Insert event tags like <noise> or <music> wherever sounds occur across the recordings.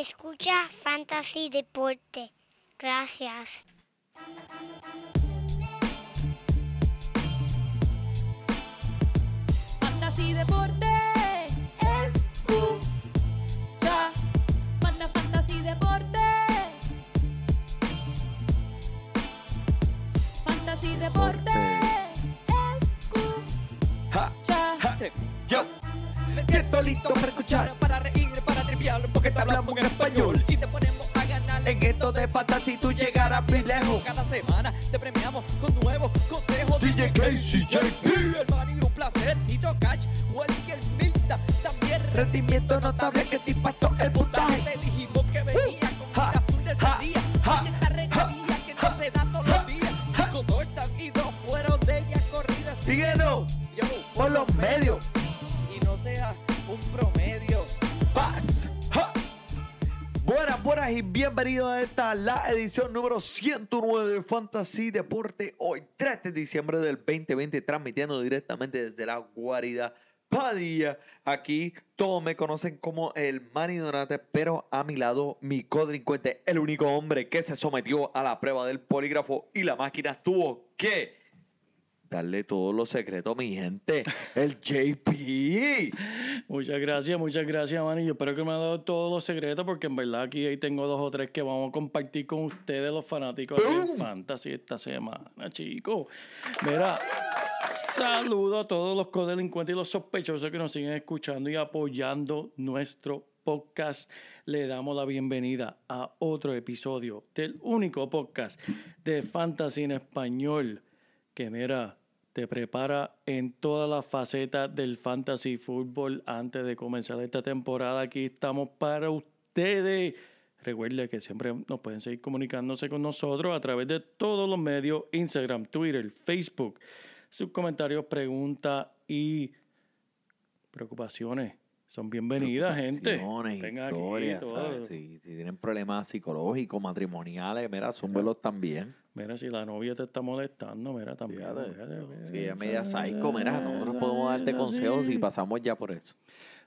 Escucha Fantasy Deporte. Gracias. Fantasy Deporte. Escucha. Manda Fantasy Deporte. Fantasy Deporte. Escucha. ja, yo me siento listo para escuchar, para reír, porque te hablamos en español y te ponemos a ganar. En esto de fantasy tú llegarás muy lejos. Cada semana te premiamos con nuevos consejos. DJ Casey, JP, hermano, y un placer. Tito Cash, Welker Milta, también rendimiento notable que te bienvenidos a esta, la edición número 109 de Fantasy Deporte. Hoy, 3 de diciembre del 2020, transmitiendo directamente desde la guarida Padilla. Aquí todos me conocen como el Manny Donate, pero a mi lado, mi codelincuente, el único hombre que se sometió a la prueba del polígrafo y la máquina tuvo que darle todos los secretos a mi gente, el JP. Muchas gracias, muchas gracias, Manny. Yo espero que me ha dado todos los secretos porque en verdad aquí ahí tengo dos o tres que vamos a compartir con ustedes, los fanáticos de. Fantasy esta semana, chicos. Mira, saludo a todos los codelincuentes y los sospechosos que nos siguen escuchando y apoyando nuestro podcast. Le damos la bienvenida a otro episodio del único podcast de Fantasy en español que mira, te prepara en todas las facetas del fantasy fútbol antes de comenzar esta temporada. Aquí estamos para ustedes. Recuerde que siempre nos pueden seguir comunicándose con nosotros a través de todos los medios, Instagram, Twitter, Facebook. Sus comentarios, preguntas y preocupaciones son bienvenidas, gente. Vengan historias, todo. ¿sabes? Si, si tienen problemas psicológicos, matrimoniales, mira, zúmbelos también. Mira, si la novia te está molestando, mira, también. Fíjate. fíjate, Si ella media psycho, mira, nosotros podemos darte consejos y pasamos ya por eso.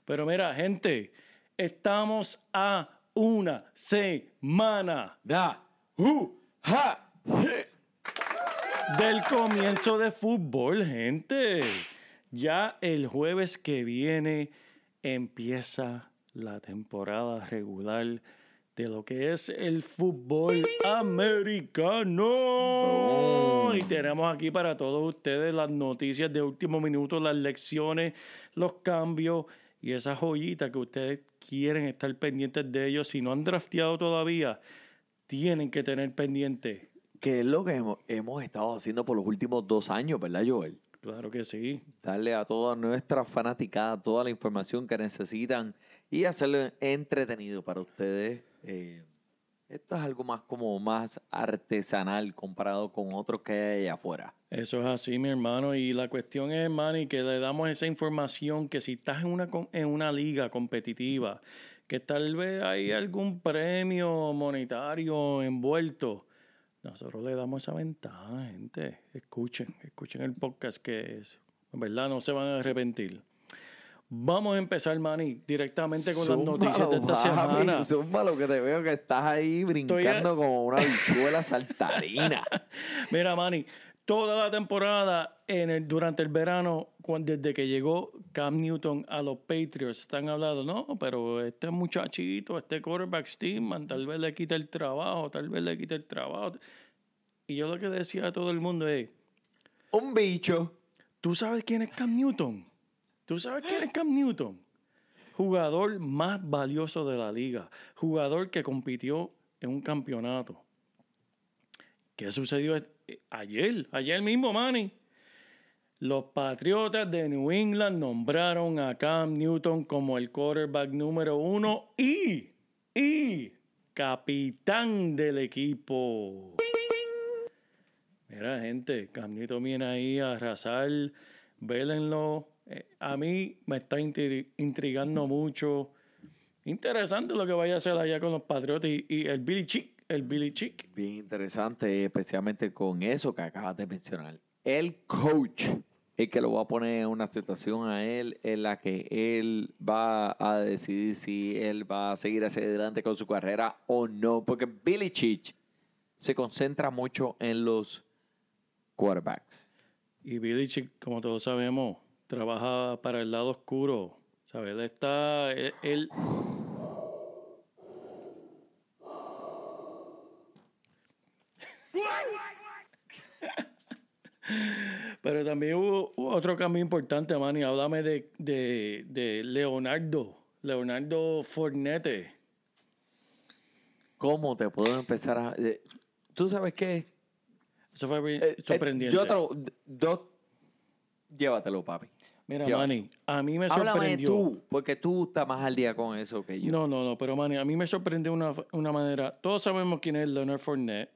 Pero mira, gente, estamos a una semana Da, hu, ja, del comienzo de fútbol, gente. Ya el jueves que viene empieza la temporada regular de lo que es el fútbol americano. Y tenemos aquí para todos ustedes las noticias de último minuto, las lecciones, los cambios y esas joyitas que ustedes quieren estar pendientes de ellos. Si no han drafteado todavía, tienen que tener pendiente. que es lo que hemos, hemos estado haciendo por los últimos dos años, ¿verdad, Joel? Claro que sí. Darle a toda nuestra fanaticada toda la información que necesitan y hacerlo entretenido para ustedes. Eh, esto es algo más como más artesanal comparado con otros que hay allá afuera. Eso es así, mi hermano. Y la cuestión es, Manny, que le damos esa información que si estás en una, en una liga competitiva, que tal vez hay algún premio monetario envuelto, nosotros le damos esa ventaja, gente. Escuchen, escuchen el podcast que es, en verdad no se van a arrepentir. Vamos a empezar, Manny, directamente con las noticias de esta papi, semana. zúmbalo, que te veo que estás ahí brincando como una bichuela saltarina. <laughs> Mira, Manny, toda la temporada en el, durante el verano, desde que llegó Cam Newton a los Patriots, están hablando, no, pero este muchachito, este quarterback Steamman, tal vez le quita el trabajo, tal vez le quita el trabajo. Y yo lo que decía a todo el mundo es, Un bicho. ¿tú sabes quién es Cam Newton? ¿Tú sabes quién es Cam Newton? Jugador más valioso de la liga, jugador que compitió en un campeonato. ¿Qué sucedió ayer? Ayer mismo, Manny. Los Patriotas de New England nombraron a Cam Newton como el quarterback número uno y, y capitán del equipo. Mira, gente, Cam Newton viene ahí a arrasar, vélenlo. Eh, a mí me está intri- intrigando mucho. Interesante lo que vaya a hacer allá con los Patriotas y, y el Billy Chick, el Billy Chick. Bien interesante, especialmente con eso que acabas de mencionar. El coach el que lo va a poner en una situación a él en la que él va a decidir si él va a seguir hacia adelante con su carrera o no. Porque Billy Chich se concentra mucho en los quarterbacks. Y Billy, como todos sabemos, trabaja para el lado oscuro. ¿Sabes? Él está. Él, él- <laughs> Pero también hubo, hubo otro cambio importante, Manny. Háblame de, de, de Leonardo. Leonardo Fornete. ¿Cómo te puedo empezar a...? eh, ¿Tú sabes qué? Eso fue Eh, eh, sorprendente. yo te lo- llévatelo, papi. Mira, yo- Manny, a mí me Háblame sorprendió. tú, porque tú estás más al día con eso que yo. No, no, no, pero Manny, a mí me sorprendió una, una manera. Todos sabemos quién es Leonard Fournette.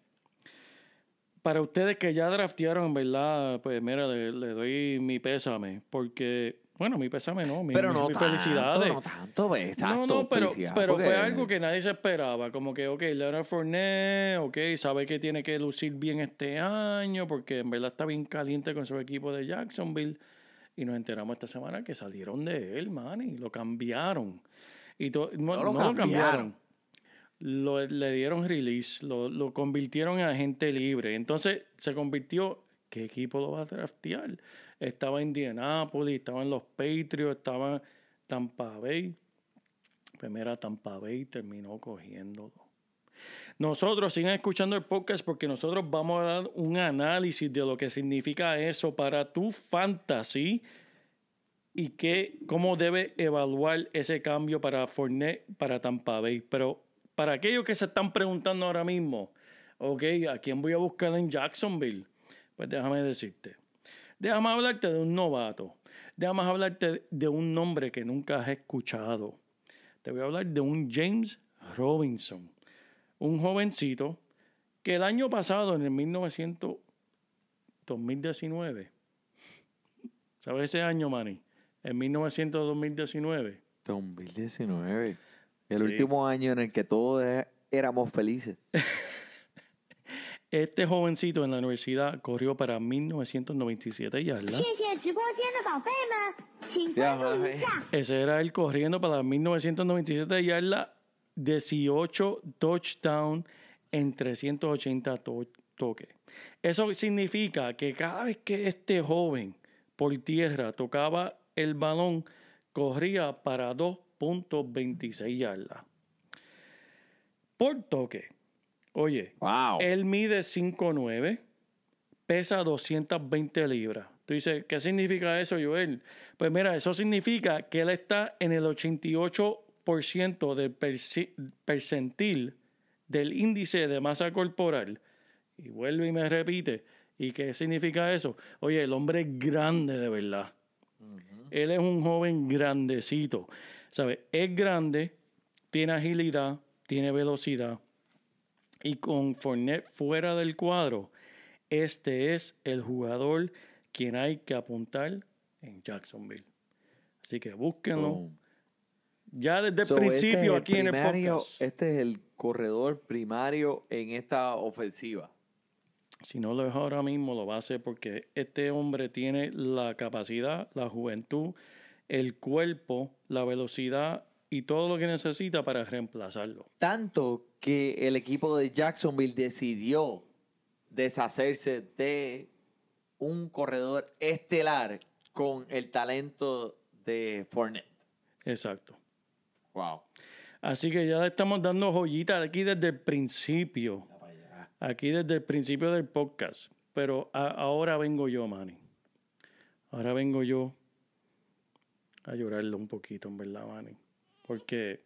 Para ustedes que ya draftearon, en verdad, pues mira, le, le doy mi pésame, porque, bueno, mi pésame no, mi, Pero mi- no tanto, felicidades. no tanto, exacto, no, no, pero, felicidad, pero porque- fue algo que nadie se esperaba. Como que, ok, Leonard Fournette, ok, sabe que tiene que lucir bien este año, porque en verdad está bien caliente con su equipo de Jacksonville. Y nos enteramos esta semana que salieron de él, man, y lo cambiaron. Y no, No lo no lo cambiaron. Lo- le dieron release, lo, lo convirtieron en agente libre. Entonces se convirtió, ¿qué equipo lo va a draftear? Estaba en Indianapolis, estaba en los Patriots, estaba en Tampa Bay. Primera Tampa Bay terminó cogiéndolo. Nosotros sigan escuchando el podcast porque nosotros vamos a dar un análisis de lo que significa eso para tu fantasy y que, cómo debe evaluar ese cambio para Fournette, para Tampa Bay. Pero para aquellos que se están preguntando ahora mismo, ok, ¿a quién voy a buscar en Jacksonville? Pues déjame decirte. Déjame hablarte de un novato. Déjame hablarte de un nombre que nunca has escuchado. Te voy a hablar de un James Robinson un jovencito que el año pasado, en el 1900, 2019, ¿sabes ese año, Manny? En 1900, 2019. 2019. El último año en el que todos e-, éramos felices. <laughs> Este jovencito en la universidad corrió para 1997 yardas. Ese era él corriendo para 1997 yardas 18 touchdowns en 380 to- toques. Eso significa que cada vez que este joven por tierra tocaba el balón, corría para 2.26 yardas. Por toque. Oye, ¡Wow! él mide 5'9", pesa 220 libras. Tú dices, ¿qué significa eso, Joel? Pues mira, eso significa que él está en el 88% del perci- percentil del índice de masa corporal. Y vuelve y me repite. ¿Y qué significa eso? Oye, el hombre es grande de verdad. Él es un joven grandecito. ¿Sabes? Es grande, tiene agilidad, tiene velocidad. Y con Fournette fuera del cuadro, este es el jugador quien hay que apuntar en Jacksonville. Así que búsquenlo. Boom. Ya desde el este es principio el aquí en el podcast. Este es el corredor primario en esta ofensiva. Si no lo es ahora mismo, lo va a hacer porque este hombre tiene la capacidad, la juventud, el cuerpo, la velocidad y todo lo que necesita para reemplazarlo. Tanto que el equipo de Jacksonville decidió deshacerse de un corredor estelar con el talento de Fournette. Exacto. Wow. Así que ya le estamos dando joyitas aquí desde el principio. Aquí desde el principio del podcast. Pero a- ahora vengo yo, Manny. Ahora vengo yo a llorarle un poquito, en verdad, Manny. Porque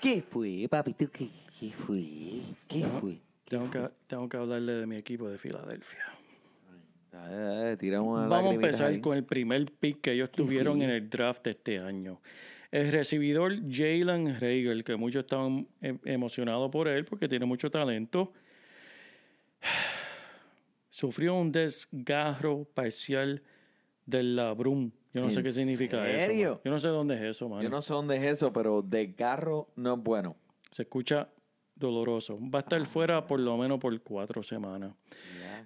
¿Qué fue, papito? ¿Qué, qué fue? ¿Qué fue? ¿Qué tengo fue? que, tengo que hablarle de mi equipo de Filadelfia. Dale, dale, tira una Vamos a empezar ahí. con el primer pick que ellos tuvieron en el draft de este año. El recibidor Jalen Rager, que muchos estaban em- emocionados por él porque tiene mucho talento, <sighs> sufrió un desgarro parcial del labrum. Yo no sé ¿En qué significa eso. serio? man. Yo no sé dónde es eso, man. Yo no sé dónde es eso, pero desgarro no es bueno. Se escucha doloroso. Va a estar fuera por lo menos por cuatro semanas.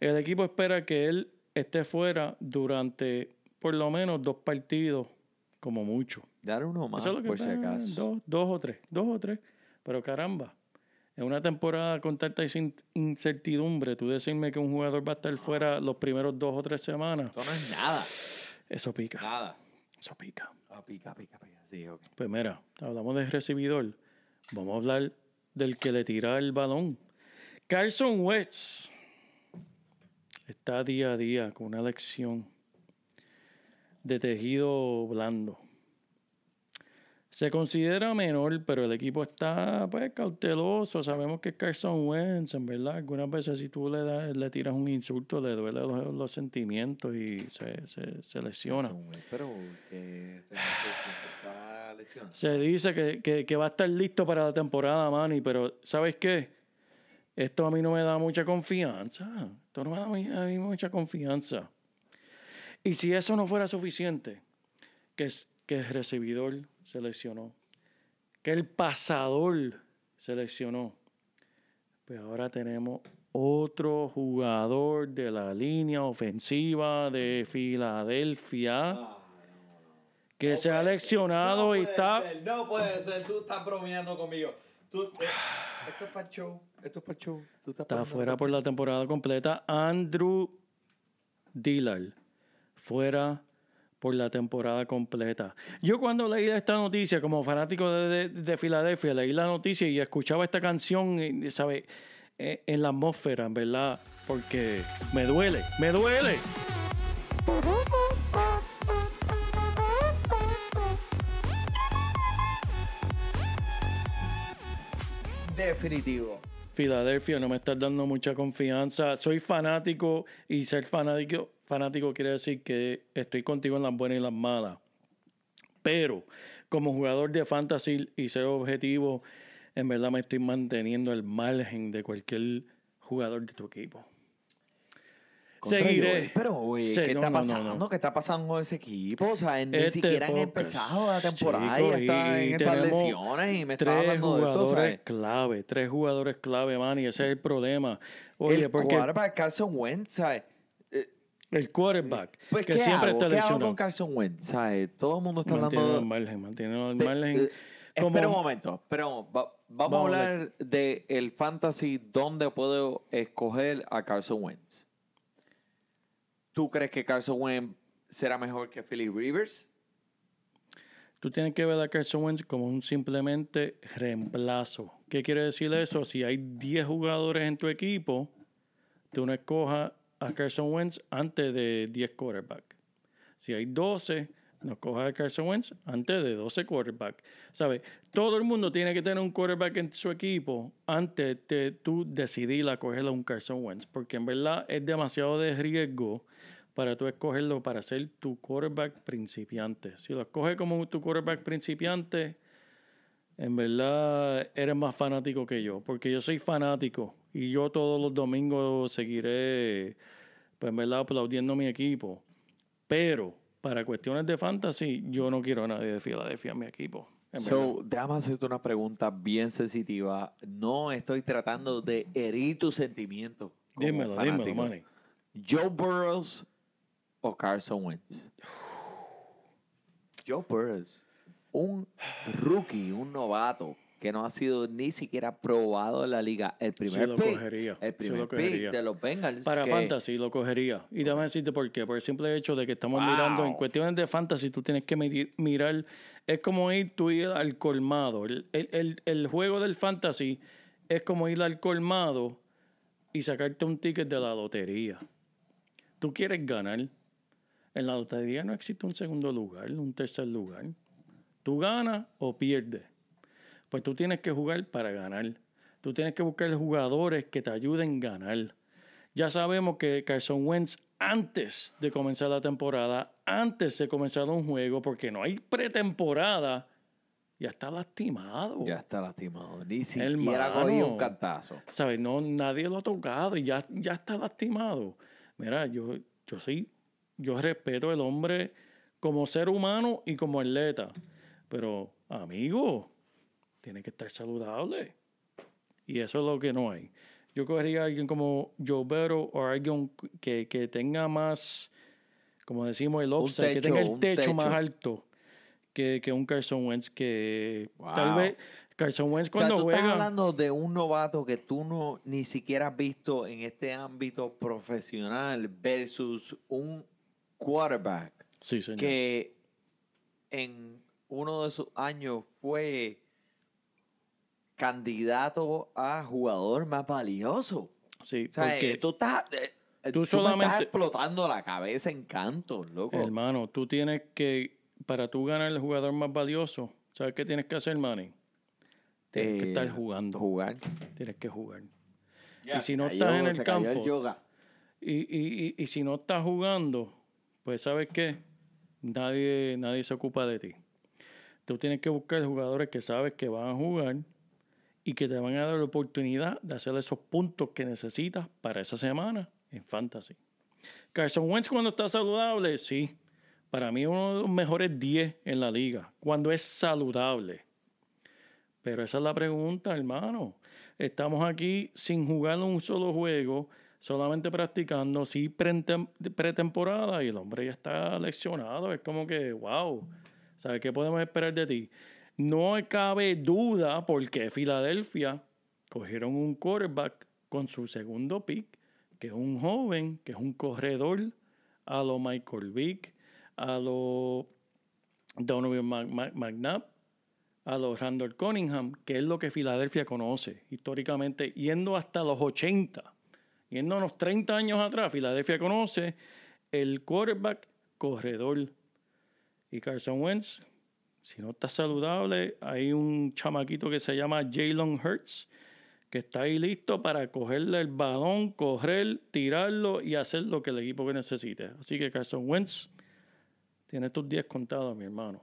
El equipo espera que él esté fuera durante por lo menos dos partidos, como mucho. Dar uno más, Eso es por si acaso. Dos, dos o tres, dos o tres. Pero caramba, en una temporada con tanta in- incertidumbre, tú decirme que un jugador va a estar fuera los primeros dos o tres semanas, Esto no es nada. eso pica, Nada. eso pica. Ah, pica, pica, pica. Sí. Pues mira, hablamos del recibidor. Vamos a hablar del que le tira el balón. Carson Wentz está día a día con una lección de tejido blando. Se considera menor, pero el equipo está pues cauteloso. Sabemos que es Carson Wentz, en verdad. Algunas veces si tú le, das- le tiras un insulto, le duele los, los sentimientos y se, se, se lesiona. Pero que este está lesionado. Se dice que, que- que va a estar listo para la temporada, Manny, pero ¿sabes qué? Esto a mí no me da mucha confianza. Esto no me da a mí, a mí mucha confianza. Y si eso no fuera suficiente, que, que el recibidor se lesionó, que el pasador se lesionó, pues ahora tenemos otro jugador de la línea ofensiva de Filadelfia que se ha lesionado y está... no puede ser, tú estás bromeando conmigo. Tú, eh, esto es para el show. Esto es para el show. Tú estás Está fuera por la temporada completa. Andrew Dillard fuera por la temporada completa. Yo cuando leí esta noticia, como fanático de, de- de Filadelfia, leí la noticia y escuchaba esta canción, eh, ¿sabe? Eh, En la atmósfera, verdad, porque me duele, me duele. Definitivo. Filadelfia no me estás dando mucha confianza. Soy fanático y ser fanático, fanático quiere decir que estoy contigo en las buenas y las malas. Pero como jugador de fantasy y ser objetivo, en verdad me estoy manteniendo al margen de cualquier jugador de tu equipo. Seguiré. Pero, güey, Sí, ¿qué no, está no, pasando? no. ¿Qué está pasando con ese equipo? O sea, ni Este siquiera han empezado la temporada chico, y ya está y en estas lesiones y me está Tres hablando de esto, jugadores ¿sabes? clave, tres jugadores clave, man, y ese es el problema. Oye, el porque quarterback Carson Wentz, ¿sabes? el quarterback, Pues, que ¿qué siempre hago? está ¿Qué hago con Carson Wentz? ¿Sabes? Todo el mundo está Mantiene hablando... al margen, mantiene al de- margen. eh, como- Espera un momento, espera un momento. Va- vamos, Vamos a hablar de el fantasy donde puedo escoger a Carson Wentz. ¿Tú crees que Carson Wentz será mejor que Philip Rivers? Tú tienes que ver a Carson Wentz como un simplemente reemplazo. ¿Qué quiere decir eso? Si hay 10 jugadores en tu equipo, tú no escojas a Carson Wentz antes de 10 quarterbacks. Si hay 12, no escojas a Carson Wentz antes de 12 quarterbacks. ¿Sabes? Todo el mundo tiene que tener un quarterback en su equipo antes de tú decidir a cogerle a un Carson Wentz. Porque en verdad es demasiado de riesgo para tú escogerlo para ser tu quarterback principiante. Si lo escoges como tu quarterback principiante, en verdad eres más fanático que yo, porque yo soy fanático y yo todos los domingos seguiré, pues en verdad, aplaudiendo a mi equipo. Pero para cuestiones de fantasy, yo no quiero a nadie de Filadelfia en mi equipo. en verdad. So, déjame hacerte una pregunta bien sensitiva. No estoy tratando de herir tus sentimientos. dímelo, fanático. dímelo, Manny. ¿Joe Burrows o Carson Wentz? <sighs> Joe Burrows, un rookie, un novato que no ha sido ni siquiera probado en la liga. El primer lo pick, cogería, el sí primer lo pick cogería. de los Bengals. Para que- fantasy lo cogería. Y déjame decirte por qué. Por el simple hecho de que estamos Wow. mirando en cuestiones de fantasy, tú tienes que mirar. Es como ir tú ir al colmado. El, el- el- el juego del fantasy es como ir al colmado y sacarte un ticket de la lotería. Tú quieres ganar. En la lotería no existe un segundo lugar, un tercer lugar. Tú ganas o pierdes. Pues tú tienes que jugar para ganar. Tú tienes que buscar jugadores que te ayuden a ganar. Ya sabemos que Carson Wentz, antes de comenzar la temporada, antes de comenzar un juego, porque no hay pretemporada, ya está lastimado. Ya está lastimado. Ni siquiera Hermano. cogió un cantazo. ¿Sabes? No, nadie lo ha tocado y ya, ya está lastimado. Mira, yo, yo soy, yo respeto al hombre como ser humano y como atleta. Pero, amigo, tiene que estar saludable. Y eso es lo que no hay. Yo cogería a alguien como Joe Burrow o alguien que, que tenga más, como decimos, el upside, que tenga el techo, más alto que, que un Carson Wentz que tal Wow. vez Carson Wentz O sea, cuando tú estás hablando de un novato que tú no ni siquiera has visto en este ámbito profesional versus un quarterback Sí, señor. que en uno de sus años fue candidato a jugador más valioso. Sí, O sea, porque, eh, tú estás, eh, eh, tú tú me solamente- estás explotando la cabeza en cantos, loco. hermano, tú tienes que, para tú ganar el jugador más valioso, ¿sabes qué tienes que hacer, Manny? Tienes que estar jugando. Jugar. Tienes que jugar. Ya, y si no se estás cayó- en el se cayó campo, yoga. y, y, y, y si no estás jugando, pues ¿sabes qué? Nadie, nadie se ocupa de ti. Tú tienes que buscar jugadores que sabes que van a jugar y que te van a dar la oportunidad de hacer esos puntos que necesitas para esa semana en fantasy. Carson Wentz cuando está saludable, sí. Para mí uno de los mejores 10 en la liga. Cuando es saludable. Pero esa es la pregunta, hermano. Estamos aquí sin jugar un solo juego, solamente practicando, sí, pretem- pretemporada, y el hombre ya está leccionado. Es como que, wow, ¿sabes qué podemos esperar de ti? No cabe duda porque Filadelfia cogieron un quarterback con su segundo pick, que es un joven, que es un corredor, a lo Michael Vick, a lo Donovan McNabb, a los Randall Cunningham, que es lo que Filadelfia conoce históricamente, yendo hasta los 80, yendo unos 30 años atrás, Filadelfia conoce el quarterback corredor. Y Carson Wentz, si no está saludable, hay un chamaquito que se llama Jalen Hurts, que está ahí listo para cogerle el balón, correr, tirarlo y hacer lo que el equipo que necesite. Así que Carson Wentz tiene tus 10 contados, mi hermano.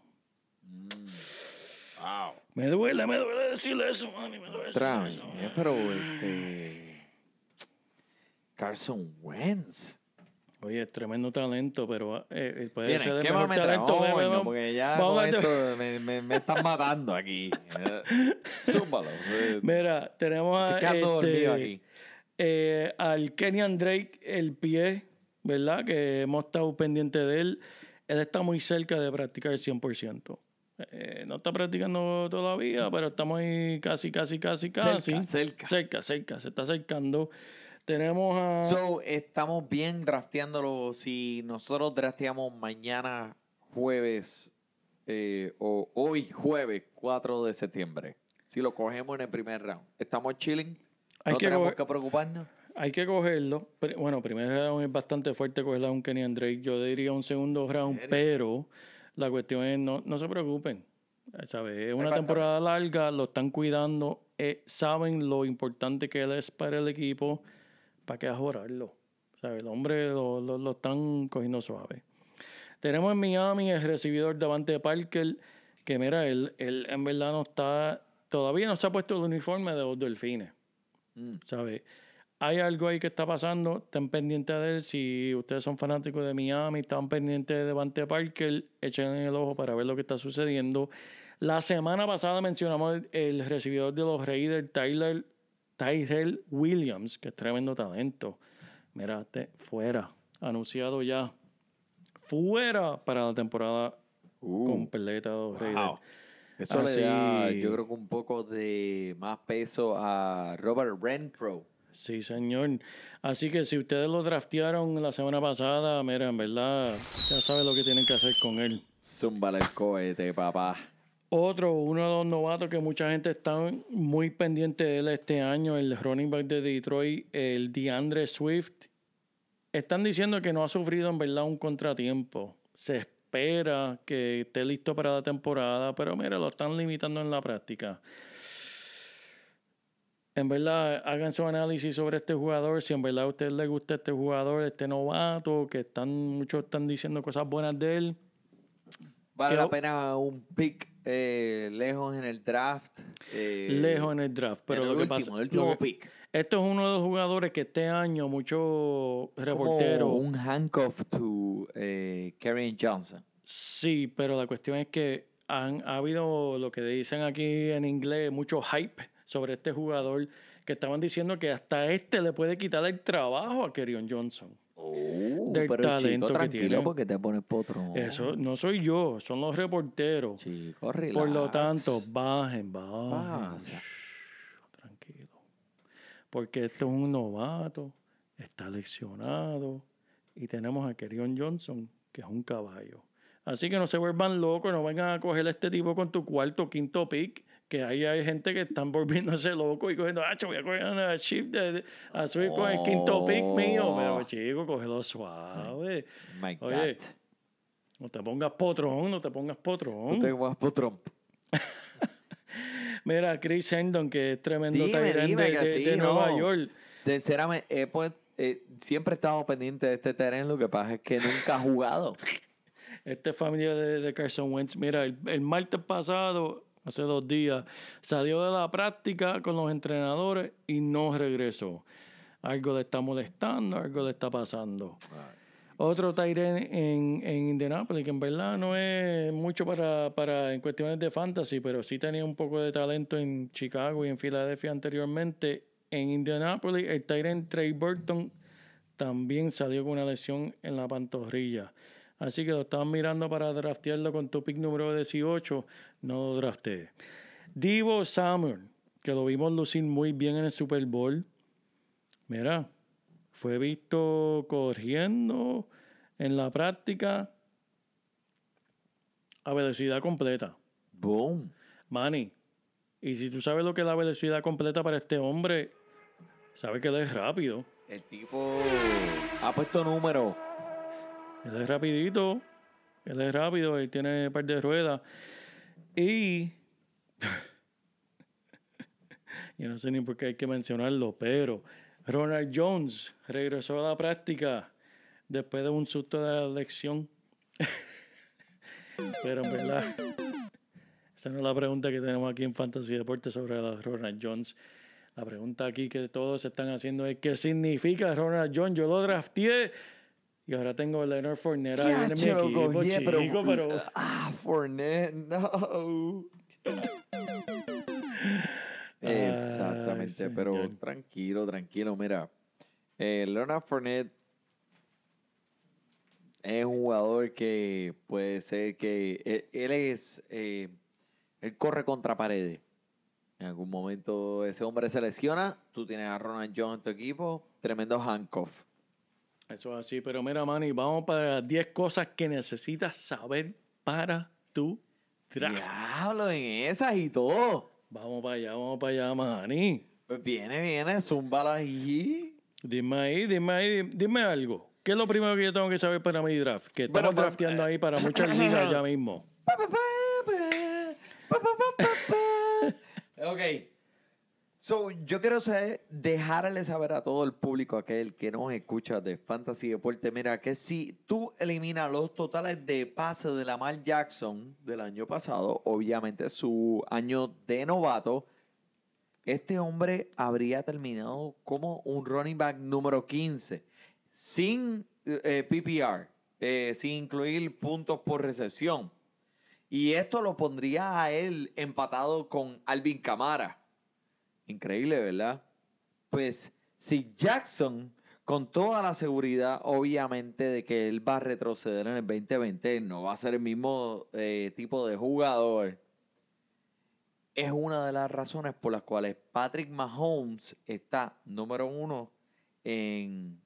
Me duele, me duele decirle eso, mami, me duele Otra decirle eso. pero este Carson Wentz. Oye, tremendo talento, pero eh, eh, puede ser el ¿qué mejor me talento. Porque ya Vamos con a esto me, me, me <laughs> están matando aquí. <laughs> Zúmbalo. eh, Mira, tenemos a, este, aquí. eh, al Kenyan Drake, el pie, ¿verdad? Que hemos estado pendientes de él. Él está muy cerca de practicar el 100%. Eh, no está practicando todavía, pero estamos ahí casi, casi, casi, casi. Cerca, cerca. Cerca, cerca, se está acercando. Tenemos a... So, estamos bien drafteándolo. Si nosotros drafteamos mañana jueves eh, o hoy jueves 4 de septiembre, si lo cogemos en el primer round, ¿estamos chilling? Hay ¿No que tenemos que preocuparnos? Hay que cogerlo. Pri- Bueno, primer round es bastante fuerte cogerlo a un Kenny Drake. Yo diría un segundo round, pero la cuestión es no, no se preocupen. ¿sabes? Es una temporada larga, lo están cuidando, eh, saben lo importante que él es para el equipo, para que ajorarlo. ¿sabes? El hombre lo, lo- lo están cogiendo suave. Tenemos en Miami el recibidor Davante Parker, que mira, él, él en verdad no está, todavía no se ha puesto el uniforme de los delfines. Mm. ¿Sabe? Hay algo ahí que está pasando, estén pendientes de él. Si ustedes son fanáticos de Miami, están pendientes de Devante Parker, echen el ojo para ver lo que está sucediendo. La semana pasada mencionamos el, el recibidor de los Raiders, Tyler, Tyrell Williams, que es tremendo talento. Mira, te- fuera, anunciado ya, fuera para la temporada Uh, completa de los Raiders. wow. Eso Así- le da, yo creo que un poco de más peso a Robert Renfro. Sí, señor. Así que si ustedes lo draftearon la semana pasada, mira, en verdad, ya saben lo que tienen que hacer con él. Zúmbale el cohete, papá. Otro, uno de los novatos que mucha gente está muy pendiente de él este año, el running back de Detroit, el DeAndre Swift. Están diciendo que no ha sufrido en verdad un contratiempo. Se espera que esté listo para la temporada, pero mira, lo están limitando en la práctica. En verdad, hagan su análisis sobre este jugador. Si en verdad a usted le gusta este jugador, este novato, que están muchos están diciendo cosas buenas de él. Vale la pena un pick eh, lejos en el draft. eh, lejos en el draft. Pero lo que último, pasa el último pick. Esto es uno de los jugadores que este año muchos Como reporteros. un handcuff to eh, Karen Johnson. Sí, pero la cuestión es que han, ha habido lo que dicen aquí en inglés, mucho hype sobre este jugador que estaban diciendo que hasta este le puede quitar el trabajo a Kerion Johnson. Uh, del pero talento chico, que tiene. porque te pones potro. Eso no soy yo, son los reporteros. Chico, relax. Por lo tanto, bajen, bajen. Pasa. Tranquilo. Porque este es un novato, está leccionado y tenemos a Kerion Johnson, que es un caballo. Así que no se vuelvan locos, no vengan a coger a este tipo con tu cuarto, quinto pick, que ahí hay gente que están volviéndose locos y cogiendo, ah, voy a coger a Chip de, a subir con el quinto pick mío. Pero chico, cógelo suave. My God. Oye, no te pongas potrón, no te pongas potrón. Tú te por Trump. <laughs> Mira, Chris Hendon, que es tremendo dime de, de- sí, de no. Nueva York. Sinceramente, he pues, eh, siempre he estado pendiente de este terreno. Lo que pasa es que nunca ha jugado. <laughs> Este familia de, de Carson Wentz. Mira, el, el martes pasado, hace dos días, salió de la práctica con los entrenadores y no regresó. Algo le está molestando, algo le está pasando. Otro Tyren en, en Indianapolis, que en verdad no es mucho para, para en cuestiones de fantasy, pero sí tenía un poco de talento en Chicago y en Filadelfia anteriormente. En Indianapolis, el Tyren Trey Burton también salió con una lesión en la pantorrilla. Así que lo estaban mirando para draftearlo con tu pick número 18. No lo drafté. Divo Samuel, que lo vimos lucir muy bien en el Super Bowl. Mira, fue visto corriendo en la práctica a velocidad completa. Boom. Manny, y si tú sabes lo que es la velocidad completa para este hombre, sabes que él es rápido. El tipo ha puesto número. Él es rapidito, él es rápido, él tiene un par de ruedas. Y <laughs> yo no sé ni por qué hay que mencionarlo, pero Ronald Jones regresó a la práctica después de un susto de la elección. <laughs> pero en verdad, esa no es la pregunta que tenemos aquí en Fantasy Deportes sobre Ronald Jones. La pregunta aquí que todos están haciendo es ¿qué significa Ronald Jones? Yo lo drafteé y ahora tengo a Leonard Fournette en mi equipo, chico, pero... Ah, Fournette, no. Exactamente, Ay, pero señor. tranquilo, tranquilo. Mira, eh, Leonard Fournette es un jugador que puede ser que él, él es, eh, él corre contra paredes. En algún momento ese hombre se lesiona, tú tienes a Ronald Jones en tu equipo, tremendo handcuff. Eso es así, pero mira, Manny, vamos para las 10 cosas que necesitas saber para tu draft. Diablo, en esas y todo. Vamos para allá, vamos para allá, Manny. Pues viene, viene, zúmbala ahí. Dime ahí, dime ahí, dime algo. ¿Qué es lo primero que yo tengo que saber para mi draft? Que estamos Bueno, pues, drafteando ahí para muchas <coughs> ligas ya mismo. Ok. So, yo quiero saber, dejarle saber a todo el público, aquel que nos escucha de Fantasy Deporte, mira, que si tú eliminas los totales de pase de Lamar Jackson del año pasado, obviamente su año de novato, este hombre habría terminado como un running back número 15, sin eh, PPR, eh, sin incluir puntos por recepción. Y esto lo pondría a él empatado con Alvin Camara. Increíble, ¿verdad? Pues si Jackson, con toda la seguridad, obviamente, de que él va a retroceder en el 2020, no va a ser el mismo eh, tipo de jugador, es una de las razones por las cuales Patrick Mahomes está número uno en,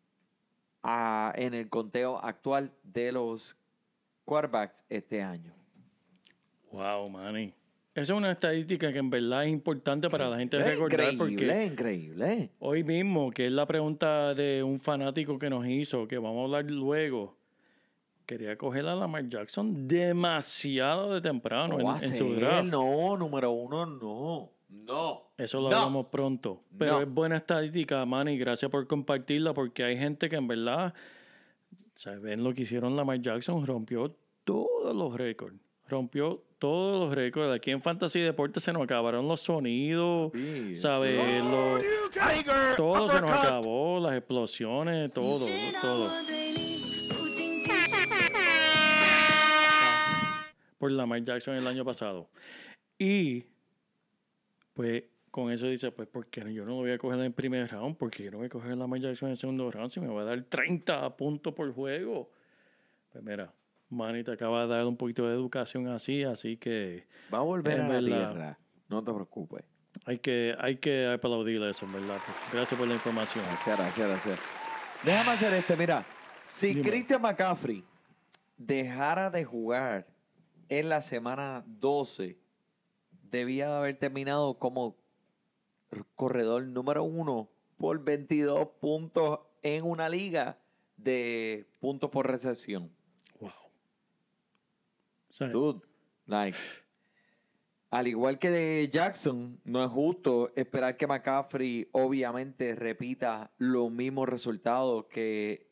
en el conteo actual de los quarterbacks este año. Wow, Manny. Esa es una estadística que en verdad es importante para la gente recordar increíble, porque increíble. hoy mismo, que es la pregunta de un fanático que nos hizo, que vamos a hablar luego, quería coger a Lamar Jackson demasiado de temprano No en, su draft. no, número uno, no. No. Eso lo No. hablamos pronto. Pero No. es buena estadística, Manny. Gracias por compartirla porque hay gente que en verdad, ¿saben lo que hicieron Lamar Jackson? Rompió todos los récords. Rompió todos los récords. Aquí en Fantasy Deportes se nos acabaron los sonidos, Sí, ¿sabes? Lo- todo se nos acabó, las explosiones, todo, todo. Por Lamar Jackson el año pasado. Y, pues, con eso dice, pues, ¿por qué yo no lo voy a coger en el primer round? Porque yo no voy a coger la Jackson en el segundo round si me va a dar 30 puntos por juego. Pues mira, Manny te acaba de dar un poquito de educación así, así que Va a volver a la verdad. tierra. No te preocupes. hay que, hay que aplaudirle eso, en verdad. Gracias por la información. Gracias, gracias, gracias. Déjame hacer este, mira. Si Dime. Christian McCaffrey dejara de jugar en la semana 12, debía de haber terminado como corredor número uno por 22 puntos en una liga de puntos por recepción. Dude, al igual que de Jackson, no es justo esperar que McCaffrey obviamente repita los mismos resultados que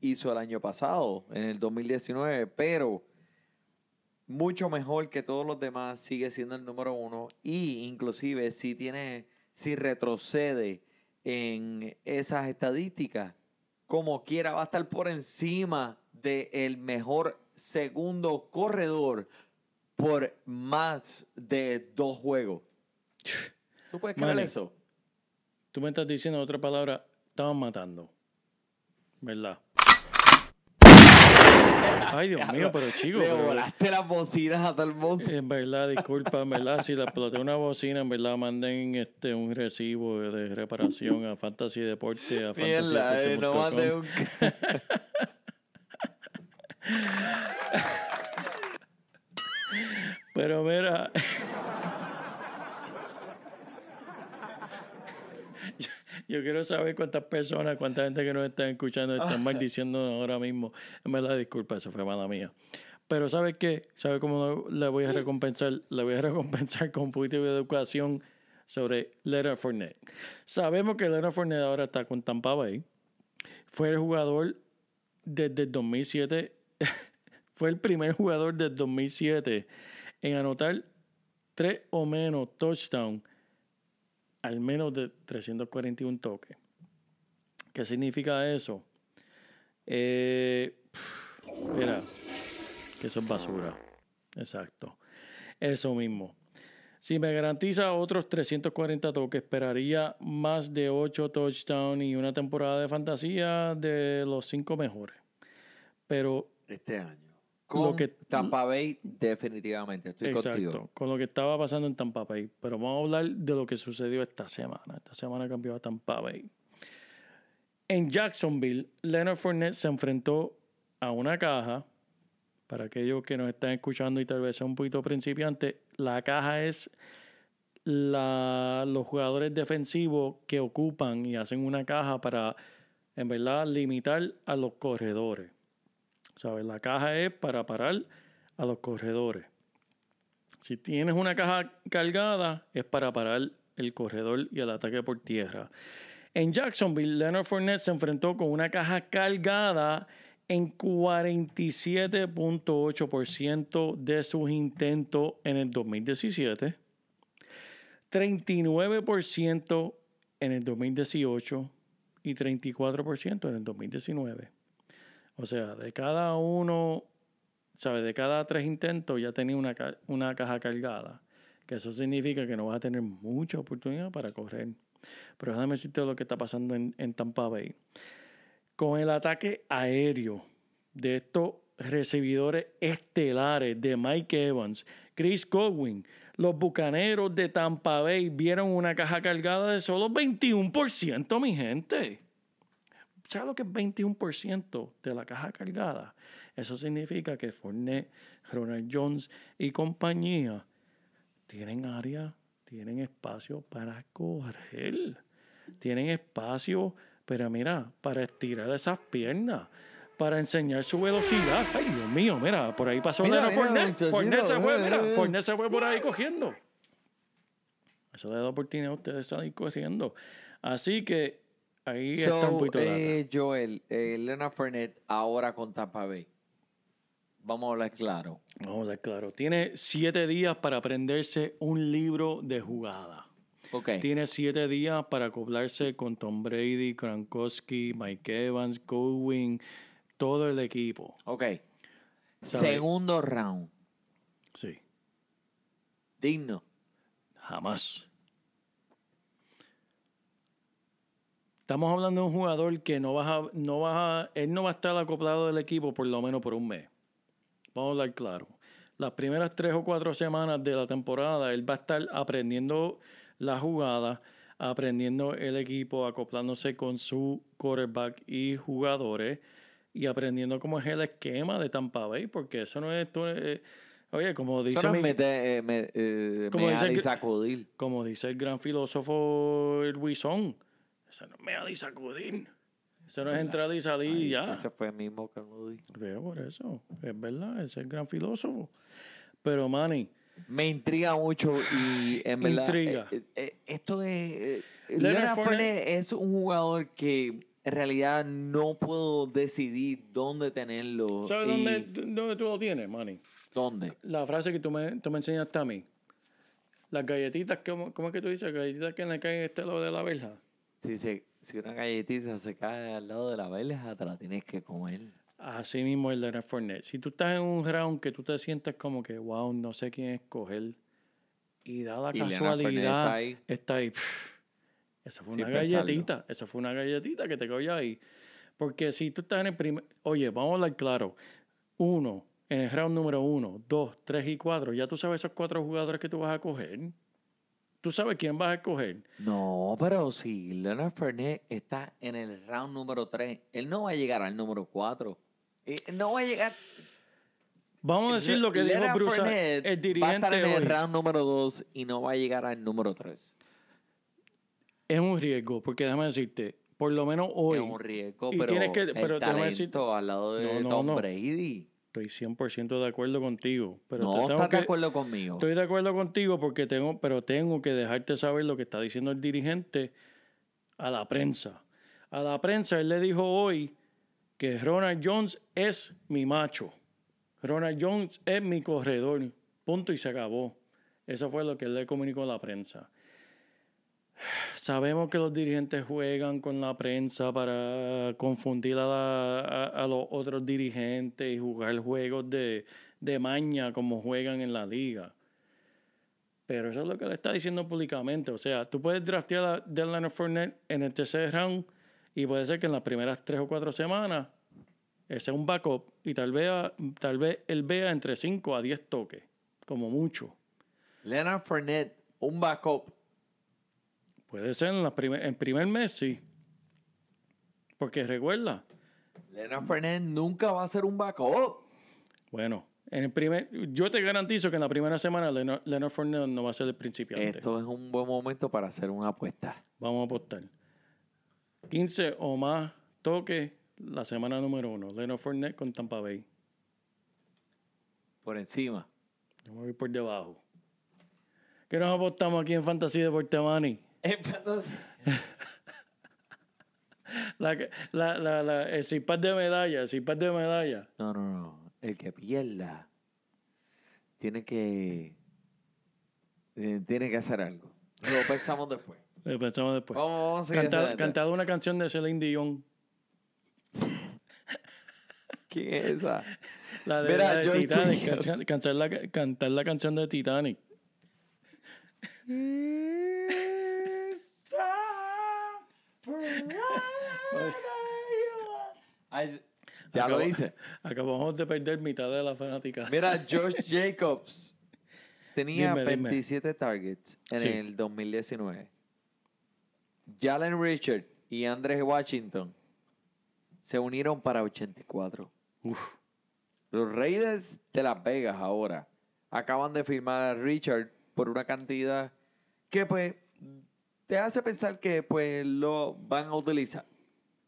hizo el año pasado, en el 2019, pero mucho mejor que todos los demás, sigue siendo el número uno. Y inclusive si tiene, si retrocede en esas estadísticas, como quiera va a estar por encima del mejor segundo corredor por más de dos juegos. ¿Tú puedes creer eso? tú me estás diciendo otra palabra, estaban matando. ¿Verdad? Ay, Dios mío, pero chico. Le volaste las bocinas a todo el mundo. En verdad, disculpa, en verdad, si le exploté una bocina, en verdad, manden este, un recibo de reparación a Fantasy Deporte, a Mierda, eh, no mande un... <laughs> Pero mira. yo, quiero saber cuántas personas, cuánta gente que nos están escuchando están maldiciendo ahora mismo. En verdad, disculpa, eso fue mala mía. Pero ¿sabes qué? ¿Sabes cómo le voy a recompensar? Le voy a recompensar con un poquito de educación sobre Leonard Fournette. Sabemos que Leonard Fournette ahora está con Tampa Bay. Fue el jugador desde el 2007 <laughs> fue el primer jugador del 2007 en anotar tres o menos touchdowns al menos de 341 toques. ¿Qué significa eso? Eh, mira, que eso es basura. Exacto. Eso mismo. Si me garantiza otros 340 toques, esperaría más de 8 touchdowns y una temporada de fantasía de los 5 mejores. Pero Este año. Con que- Tampa Bay, definitivamente. Estoy Exacto, contigo. con lo que estaba pasando en Tampa Bay. Pero vamos a hablar de lo que sucedió esta semana. Esta semana cambió a Tampa Bay. En Jacksonville, Leonard Fournette se enfrentó a una caja. Para aquellos que nos están escuchando y tal vez sea un poquito principiante, la caja es la- los jugadores defensivos que ocupan y hacen una caja para, en verdad, limitar a los corredores. ¿Sabes? La caja es para parar a los corredores. Si tienes una caja cargada, es para parar el corredor y el ataque por tierra. En Jacksonville, Leonard Fournette se enfrentó con una caja cargada en 47.8% de sus intentos en el 2017, 39% en el 2018 y 34% en el 2019. O sea, de cada uno, ¿sabes? De cada tres intentos ya tenía una, una caja cargada. Que eso significa que no vas a tener mucha oportunidad para correr. Pero déjame decirte lo que está pasando en, en Tampa Bay. Con el ataque aéreo de estos recibidores estelares de Mike Evans, Chris Godwin, los bucaneros de Tampa Bay vieron una caja cargada de solo 21%, mi gente. ¿Sabes lo que es 21% de la caja cargada? Eso significa que Fournette, Ronald Jones y compañía tienen área, tienen espacio para correr. Tienen espacio, pero mira, para estirar esas piernas, para enseñar su velocidad. Ay, Dios mío, mira, por ahí pasó Mira, Fournette. Fournette se fue, mira, eh. Fournette se fue por ahí cogiendo. Eso le da oportunidad a ustedes de salir corriendo. Así que ahí está un poquito eh, Joel, eh, Leonard Fournette ahora con Tampa Bay. Vamos a hablar claro. Vamos a hablar claro. Tiene siete días para aprenderse un libro de jugada. Ok. Tiene siete días para acoplarse con Tom Brady, Gronkowski, Mike Evans, Godwin, todo el equipo. Ok. ¿Sabe? Segundo round. Sí, Digno. jamás. Estamos hablando de un jugador que no va a, no va a, él no va a estar acoplado del equipo por lo menos por un mes. Vamos a hablar claro. Las primeras tres o cuatro semanas de la temporada, él va a estar aprendiendo la jugada, aprendiendo el equipo, acoplándose con su quarterback y jugadores y aprendiendo cómo es el esquema de Tampa Bay, porque eso no es... tú, eh, oye, como dice, mi- eh, me- eh, Como dice sacudir. como dice el gran filósofo Luisón, eso no es mear y sacudir. Eso no es entrar y salir y ya. Ese fue el mismo dijo. Veo por eso. Es verdad, ese es el gran filósofo. Pero, Manny, Me intriga mucho y en verdad. Intriga. eh, eh, esto es. eh, Leonard Fournette- es un jugador que en realidad no puedo decidir dónde tenerlo. ¿sabes y dónde, dónde tú lo tienes, Manny? ¿Dónde? La frase que tú me, tú me enseñaste a mí. Las galletitas, ¿cómo, cómo es que tú dices? Galletitas que le caen este lado de la verja. Si, se, si una galletita se cae al lado de la verja, te la tienes que comer. Así mismo el Leonard Fournette. Si tú estás en un round que tú te sientes como que, wow, no sé quién escoger, y da la Y casualidad, está ahí. está ahí. pff, Eso fue Sin una pensarlo. galletita. Eso fue una galletita que te cayó ahí. Porque si tú estás en el primer. Oye, vamos a hablar claro. Uno, en el round número uno, dos, tres y cuatro, ya tú sabes esos cuatro jugadores que tú vas a coger. Tú sabes quién vas a escoger. No, pero si Leonard Fournette está en el round número 3, él no va a llegar al número 4. No va a llegar. Vamos a decir lo que dijo Leonard Bruce, Fournette el Va a dirigente estar en el hoy. round número 2 y no va a llegar al número 3. Es un riesgo, porque déjame decirte, por lo menos hoy. Es un riesgo, Y pero, tienes que- el pero talento al lado de No, no, Tom no. Brady. Estoy 100% de acuerdo contigo. Pero te no tengo estás de acuerdo conmigo. Estoy de acuerdo contigo porque tengo, pero tengo que dejarte saber lo que está diciendo el dirigente a la prensa. A la prensa él le dijo hoy que Ronald Jones es mi macho. Ronald Jones es mi corredor. Punto y se acabó. Eso fue lo que él le comunicó a la prensa. Sabemos que los dirigentes juegan con la prensa para confundir a, a- los otros dirigentes y jugar juegos de, de maña como juegan en la liga. Pero eso es lo que le está diciendo públicamente. O sea, tú puedes draftear a Leonard Fournette en el tercer round y puede ser que en las primeras tres o cuatro semanas ese sea un backup y tal vez, tal vez él vea entre 5 a 10 toques, como mucho. Leonard Fournette, un backup. Puede ser en, la primer, en primer mes, sí. Porque recuerda, Leonard Fournette nunca va a ser un backup. bueno, en el primer, yo te garantizo que en la primera semana Leonard, Leonard Fournette no va a ser el principiante. Esto es un buen momento para hacer una apuesta. Vamos a apostar. 15 o más toques la semana número uno. Leonard Fournette con Tampa Bay. Por encima. Yo me voy por debajo. ¿Qué nos apostamos aquí en Fantasy Deporte Money? Entonces, La, la, la, la, el zipad de medalla, el zipad de medalla. No, no, no. El que pierda tiene que eh, tiene que hacer algo. Lo pensamos después. Lo pensamos después. Vamos, vamos a seguir Canta- hacia adelante. cantado una canción de Celine Dion. ¿Quién es esa? La de, Mira, la de George Titanic. Cantar la, cantar la canción de Titanic. <laughs> Ay, ya lo hice. <laughs> Acabamos de perder mitad de la fanática. Mira, <laughs> George Jacobs tenía Dime, dime. 27 targets en Sí. el 2019. Jalen Richard y Andrés Washington se unieron para 84. Uf. Los Raiders de Las Vegas ahora acaban de firmar a Richard por una cantidad que pues te hace pensar que pues lo van a utilizar.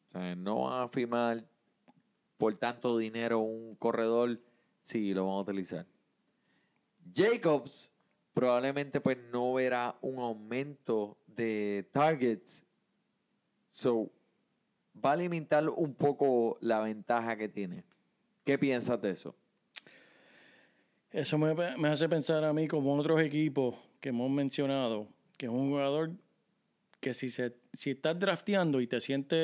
O sea, no van a firmar por tanto dinero un corredor si lo van a utilizar. Jacobs probablemente pues no verá un aumento de targets. So va a limitar un poco la ventaja que tiene. ¿Qué piensas de eso? Eso me, me hace pensar a mí como otros equipos que hemos mencionado, que es un jugador que si, se, si estás drafteando y te sientes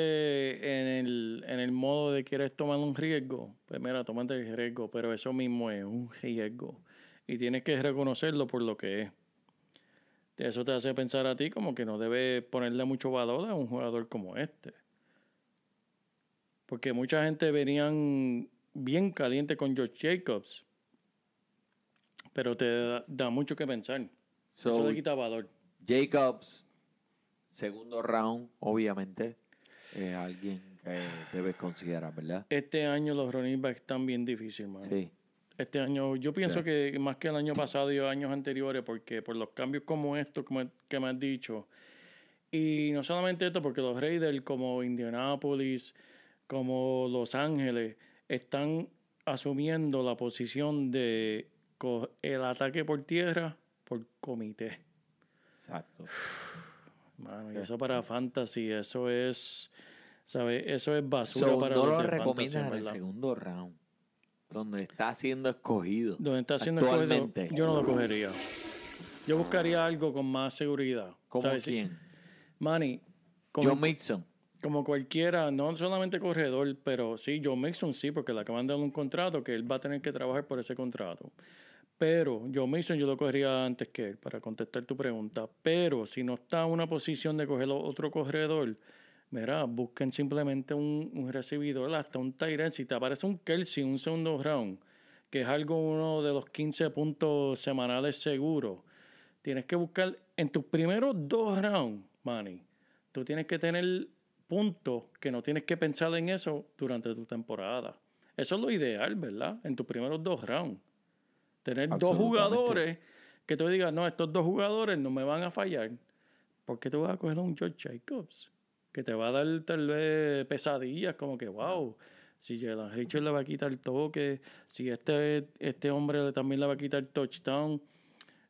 en el, en el modo de quieres tomar un riesgo, pues mira, tómate el riesgo, pero eso mismo es un riesgo y tienes que reconocerlo por lo que es. Eso te hace pensar a ti como que no debes ponerle mucho valor a un jugador como este. Porque mucha gente venían bien caliente con George Jacobs. Pero te da, da mucho que pensar. So, Eso le quita valor. Jacobs, segundo round, obviamente, es alguien que debes considerar, ¿verdad? Este año los running backs están bien difíciles, mano. Sí. Este año, yo pienso que más que el año pasado y años anteriores, porque por los cambios como estos como que me has dicho, y no solamente esto, porque los Raiders como Indianapolis, como Los Ángeles, están asumiendo la posición de el ataque por tierra por comité. Exacto. Mano, y eso para fantasy, eso es, ¿sabes? Eso es basura So, para no los lo de fantasy, recomiendas en el segundo round, donde está siendo escogido. Donde está corredor, actualmente. yo no lo cogería. Yo buscaría algo con más seguridad. ¿Como ¿sabes? Quién? Manny, como, John Mixon. como cualquiera, no solamente corredor, pero sí, Joe Mixon sí, porque le acaban de dar un contrato que él va a tener que trabajar por ese contrato. Pero Joe Mixon yo lo cogería antes que él, para contestar tu pregunta. Pero si no está en una posición de coger otro corredor, mira, busquen simplemente un, un recibidor, hasta un Tyrant. Si te aparece un Kelsey, un segundo round, que es algo uno de los 15 puntos semanales seguros, tienes que buscar en tus primeros dos rounds, Manny, tú tienes que tener puntos que no tienes que pensar en eso durante tu temporada. Eso es lo ideal, ¿verdad? En tus primeros dos rounds. Tener dos jugadores que tú digas, no, estos dos jugadores no me van a fallar. ¿Por qué tú vas a coger a un George Jacobs? Que te va a dar tal vez pesadillas, como que, wow, si Jalen Richard le va a quitar el toque, si este, este hombre también le va a quitar el touchdown.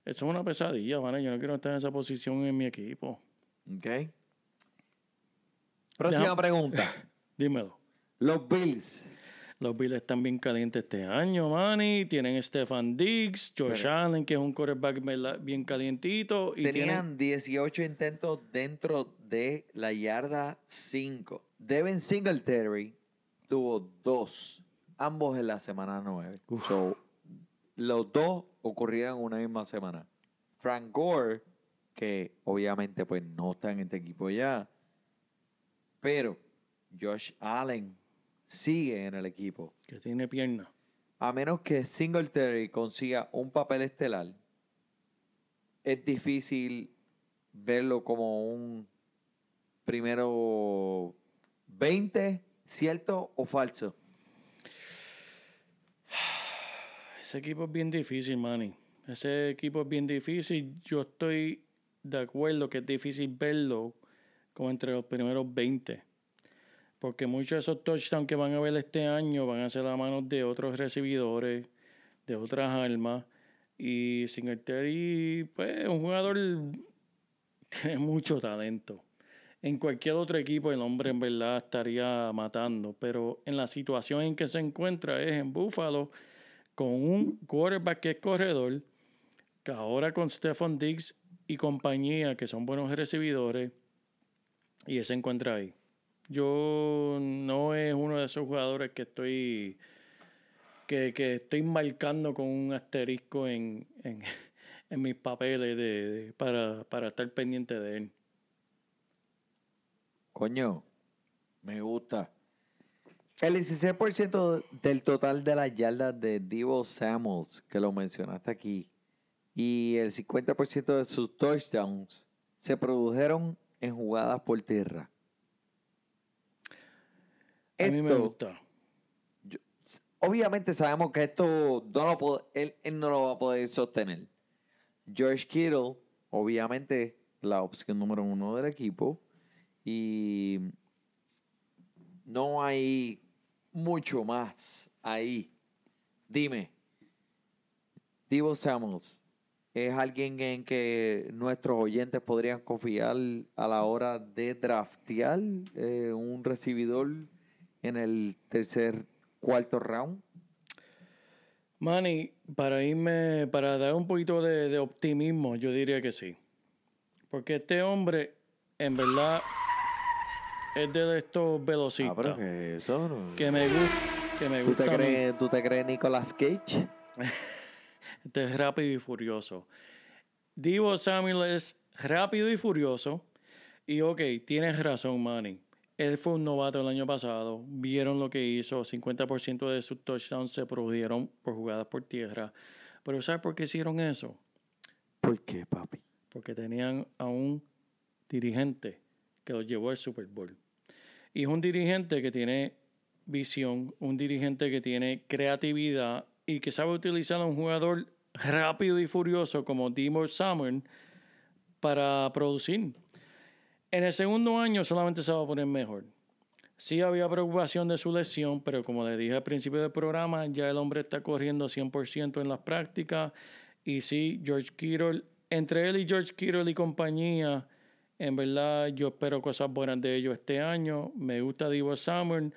Eso es una pesadilla, ¿vale? Yo no quiero estar en esa posición en mi equipo. Ok. Próxima Deja- pregunta. <laughs> Dímelo. Los Bills. Los Bills están bien calientes este año, Manny. Tienen Stefan Diggs, Josh Pero- Allen, que es un quarterback bien calientito. Y tienen, Tenían 18 intentos dentro de la yarda 5. Devin Singletary tuvo dos, ambos en la semana 9. So, los dos ocurrieron una misma semana. Frank Gore, que obviamente pues no está en este equipo ya, pero Josh Allen sigue en el equipo. que tiene pierna. A menos que Singletary consiga un papel estelar, es difícil verlo como un primero 20, cierto o falso. <sighs> Ese equipo es bien difícil, Manny. Ese equipo es bien difícil. Yo estoy de acuerdo que es difícil verlo como entre los primeros 20. Porque muchos de esos touchdowns que van a ver este año van a ser a manos de otros recibidores, de otras armas. Y Singletary, pues, es un jugador <laughs> tiene mucho talento. En cualquier otro equipo el hombre en verdad estaría matando, pero en la situación en que se encuentra es en Buffalo con un quarterback que es corredor, que ahora con Stephon Diggs y compañía que son buenos recibidores y se encuentra ahí. Yo no es uno de esos jugadores que estoy que, que estoy marcando con un asterisco en, en, <laughs> en mis papeles de, de- para, para estar pendiente de él. Coño, me gusta. El 16% del total de las yardas de Divo Samuels, que lo mencionaste aquí, y el 50% de sus touchdowns se produjeron en jugadas por tierra. A mí me gusta. Obviamente sabemos que esto no lo puede- él, él no lo va a poder sostener. George Kittle, obviamente, la opción número uno del equipo. Y no hay mucho más ahí. Dime, Divo Samuels, ¿es alguien en que nuestros oyentes podrían confiar a la hora de draftear eh, un recibidor en el tercer, cuarto round? Manny, para irme, para dar un poquito de, de optimismo, yo diría que sí. Porque este hombre, en verdad, es de estos velocistas Ah, pero que eso no- que me gusta. Que me ¿Tú, te crees, ¿Tú te crees Nicolas Cage? <laughs> Este es rápido y furioso. Divo Samuel es rápido y furioso. Y ok, tienes razón, Manny. Él fue un novato el año pasado. Vieron lo que hizo. 50% de sus touchdowns se produjeron por jugadas por tierra. Pero ¿sabes por qué hicieron eso? ¿Por qué, papi? Porque tenían a un dirigente que los llevó al Super Bowl. Y es un dirigente que tiene visión, un dirigente que tiene creatividad y que sabe utilizar a un jugador rápido y furioso como Dimo Samuel para producir. En el segundo año solamente se va a poner mejor. Sí había preocupación de su lesión, pero como le dije al principio del programa, ya el hombre está corriendo 100% en las prácticas. Y sí, George Kittle, entre él y George Kittle y compañía, en verdad yo espero cosas buenas de ellos este año. Me gusta Divo Samuel.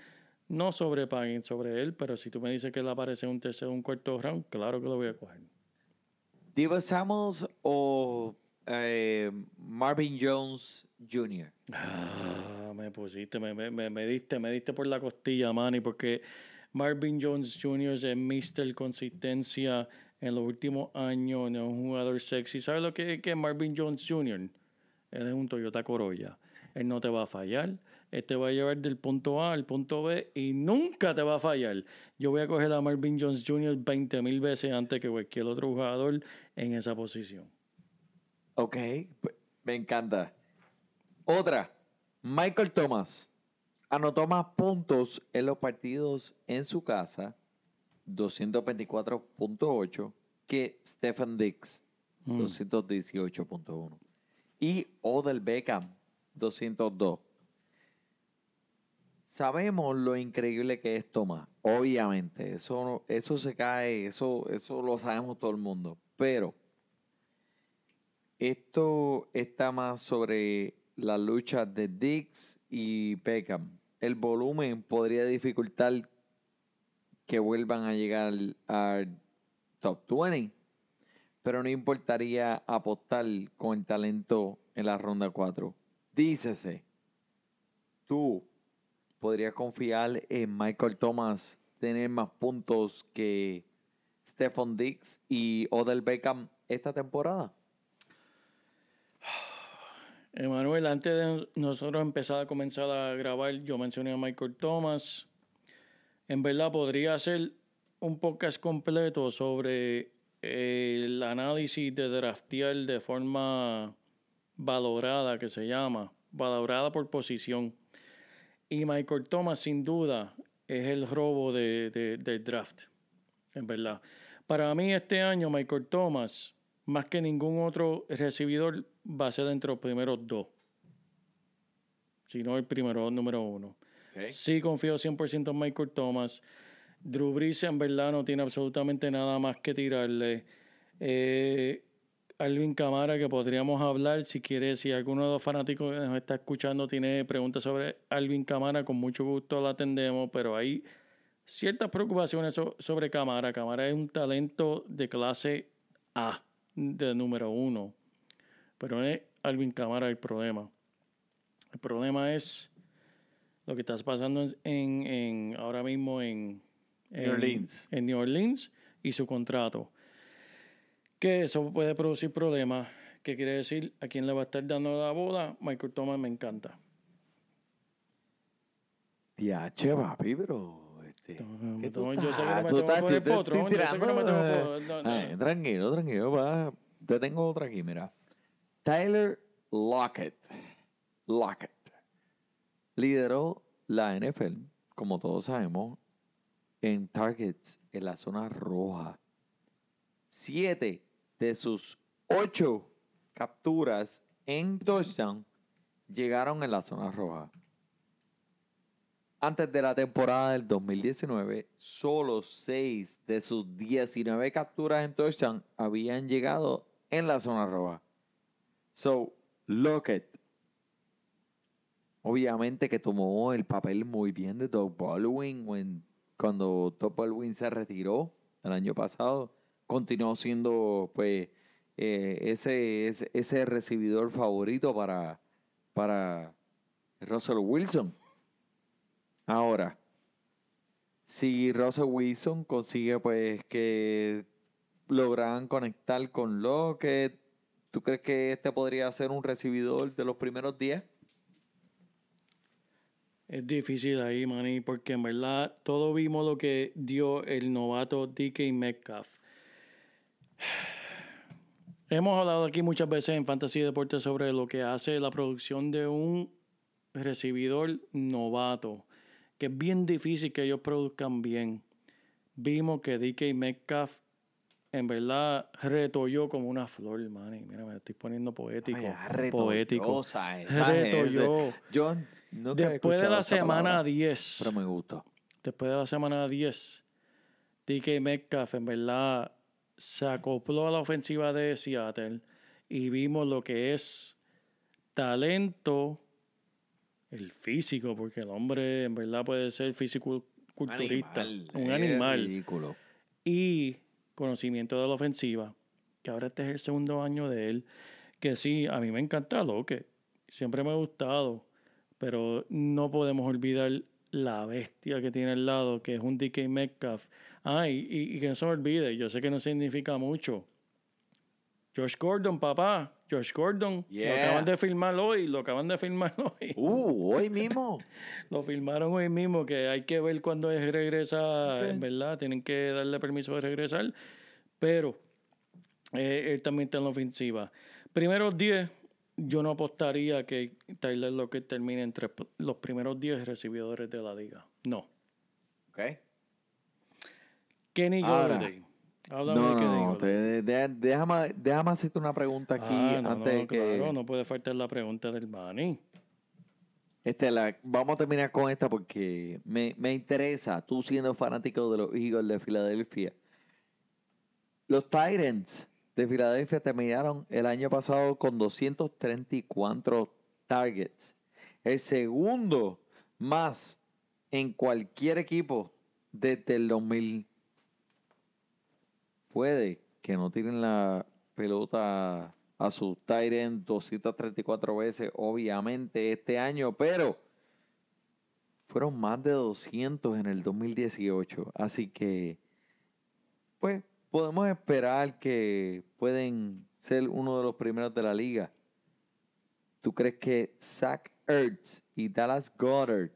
No sobrepaguen sobre él, pero si tú me dices que él aparece en un tercer o un cuarto round, claro que lo voy a coger. ¿Divo Samuels o eh, Marvin Jones Jr.? Ah, me pusiste, me, me, me, diste, me diste por la costilla, Manny, porque Marvin Jones Jr. es Mr. Consistencia en los últimos años, es un jugador sexy. ¿Sabes lo que es que Marvin Jones Jr.? Él es un Toyota Corolla. Él no te va a fallar. Él te va a llevar del punto A al punto B y nunca te va a fallar. Yo voy a coger a Marvin Jones Jr. 20 mil veces antes que cualquier otro jugador en esa posición. Ok, me encanta. Otra, Michael Thomas anotó más puntos en los partidos en su casa, 224.8, que Stephen Dix, Mm. 218.1. Y Odell Beckham, 202. Sabemos lo increíble que es Thomas, obviamente, eso, eso se cae, eso, eso lo sabemos todo el mundo, pero esto está más sobre la lucha de Dix y Beckham. El volumen podría dificultar que vuelvan a llegar al top 20, pero no importaría apostar con el talento en la ronda 4. Dícese, tú podrías confiar en Michael Thomas tener más puntos que Stephon Dix y Odell Beckham esta temporada. Emanuel, antes de nosotros empezar a comenzar a grabar, yo mencioné a Michael Thomas. En verdad podría hacer un podcast completo sobre eh, el análisis de draftear de forma valorada, que se llama, valorada por posición. Y Michael Thomas, sin duda, es el robo de, de- del draft, en verdad. Para mí este año, Michael Thomas, más que ningún otro recibidor, va a ser entre los primeros dos. Si no el primero, número uno. Sí confío 100% en Michael Thomas. Drew Brees en verdad no tiene absolutamente nada más que tirarle. Eh, Alvin Camara, que podríamos hablar, si quiere, si alguno de los fanáticos que nos está escuchando tiene preguntas sobre Alvin Camara, con mucho gusto la atendemos, pero hay ciertas preocupaciones so- sobre Camara. Camara es un talento de clase A, de número uno, pero no es Alvin Camara el problema. El problema es lo que está pasando en, ahora mismo en, New Orleans. en New Orleans y su contrato. Que eso puede producir problemas. ¿Qué quiere decir? ¿A quién le va a estar dando la bola? Michael Thomas me encanta. Diache, papi, pero. Este, No, ¿qué no, tú yo sé que no me tengo que yo sé que no me que. Ay, Tranquilo, tranquilo. Va. Te tengo otra aquí, mira. Tyler Lockett. Lockett. Lideró la NFL, como todos sabemos, en targets en la zona roja. Siete de sus ocho capturas en touchdown llegaron en la zona roja. Antes de la temporada del 2019, solo 6 de sus 19 capturas en touchdown habían llegado en la zona roja. So, Lockett, obviamente que tomó el papel muy bien de Doug Baldwin cuando Doug Baldwin se retiró el año pasado. Continuó siendo, pues, eh, ese, ese, ese recibidor favorito para, para Russell Wilson. Ahora, si Russell Wilson consigue pues que logran conectar con Lockett, ¿Tú crees que este podría ser un recibidor de los primeros 10? Es difícil ahí, Manny, porque en verdad todos vimos lo que dio el novato DK Metcalf. <sighs> Hemos hablado aquí muchas veces en Fantasy Deportes sobre lo que hace la producción de un recibidor novato, que es bien difícil que ellos produzcan bien. Vimos que DK Metcalf en verdad retolló como una flor, Manny. Mira, me estoy poniendo poético. Ay, poético. Retolló. Yo nunca Después de la semana palabra, 10, Pero me gustó. después de la semana 10, DK Metcalf en verdad se acopló a la ofensiva de Seattle y vimos lo que es talento, el físico, porque el hombre en verdad puede ser físico culturista, un animal, ridículo. y conocimiento de la ofensiva, que ahora este es el segundo año de él, que sí, a mí me encanta lo que siempre me ha gustado, pero no podemos olvidar la bestia que tiene al lado, que es un DK Metcalf. Ah, y, y- y que no se me olvide, yo sé que no significa mucho. Josh Gordon, papá, Josh Gordon, lo acaban de filmar hoy, lo acaban de filmar <laughs> hoy. Uh, hoy mismo. <laughs> Lo filmaron hoy mismo, que hay que ver cuándo es regresa, Ok. en verdad, tienen que darle permiso de regresar, pero eh, él también está en la ofensiva. Primeros 10, yo no apostaría que Tyler Lockett termine entre los primeros 10 recibidores de la liga. No. Ok. Kenny Ahora, Golladay. Háblame No, no, no. Te- de- déjame, déjame hacerte una pregunta aquí Ah, no, antes no, de que. claro, no puede faltar la pregunta del Bani. Este, la, vamos a terminar con esta porque me, me interesa, tú siendo fanático de los Eagles de Filadelfia. Los Titans de Filadelfia terminaron el año pasado con 234 targets. El segundo más en cualquier equipo desde el 2000. Puede que no tiren la pelota a su Tyrant 234 veces, obviamente, este año, pero fueron más de 200 en el 2018. Así que, pues, podemos esperar que pueden ser uno de los primeros de la liga. ¿Tú crees que Zach Ertz y Dallas Goddard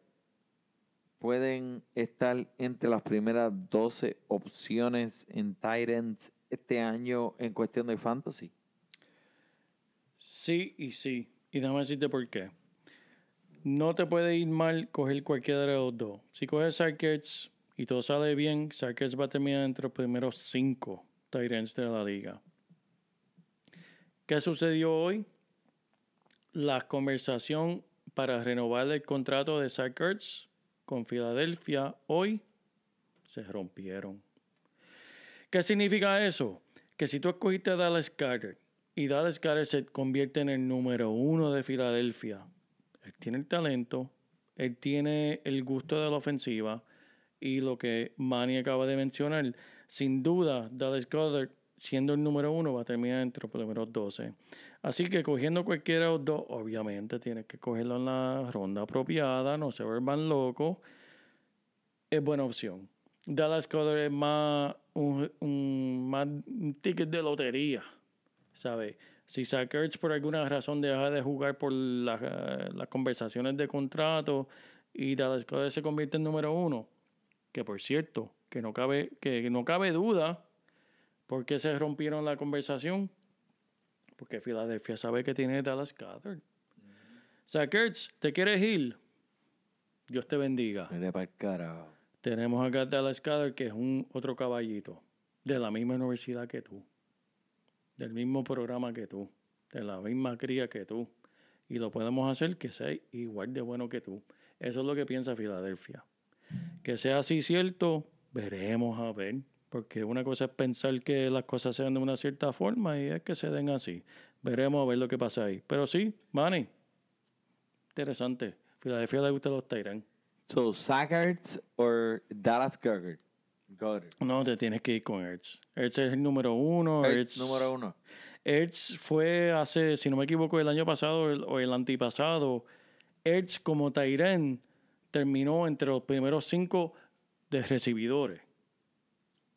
pueden estar entre las primeras 12 opciones en Titans este año en cuestión de fantasy? Sí y sí. Y déjame decirte por qué. No te puede ir mal coger cualquiera de los dos. Si coges Sarkets y todo sale bien, Sarkets va a terminar entre los primeros cinco Tyrants de la liga. ¿Qué sucedió hoy? La conversación para renovar el contrato de Sarkets con Filadelfia hoy se rompieron. ¿Qué significa eso? Que si tú escogiste a Dallas Carter y Dallas Carter se convierte en el número uno de Filadelfia, él tiene el talento, él tiene el gusto de la ofensiva y lo que Manny acaba de mencionar, sin duda Dallas Carter siendo el número uno va a terminar entre los primeros 12. Así que cogiendo cualquiera de los dos, obviamente tienes que cogerlo en la ronda apropiada, no se vuelvan locos, es buena opción. Dallas Carter es más un, un- más ticket de lotería. Si Zach por alguna razón deja de jugar por la- las conversaciones de contrato y Dallas Carter se convierte en número uno, que por cierto, que no cabe, que no cabe duda por qué se rompieron la conversación, porque Filadelfia sabe que tiene Dallas Carter. Zach Ertz, ¿te quieres ir? Dios te bendiga. Mire para el carajo. Tenemos acá a Dallas Carter, que es un otro caballito, de la misma universidad que tú, del mismo programa que tú, de la misma cría que tú. Y lo podemos hacer que sea igual de bueno que tú. Eso es lo que piensa Filadelfia. Que sea así cierto, veremos a ver. Porque una cosa es pensar que las cosas sean de una cierta forma y es que se den así. Veremos a ver lo que pasa ahí. Pero sí, Manny, interesante. Filadelfia le gusta los Tyrants. So, Ertz or Dallas Goddard? No, te tienes que ir con Ertz. Ertz es el número uno. Ertz, Ertz, número uno. Ertz fue hace, si no me equivoco, el año pasado el- o el antipasado. Ertz como Tyren terminó entre los primeros cinco de recibidores.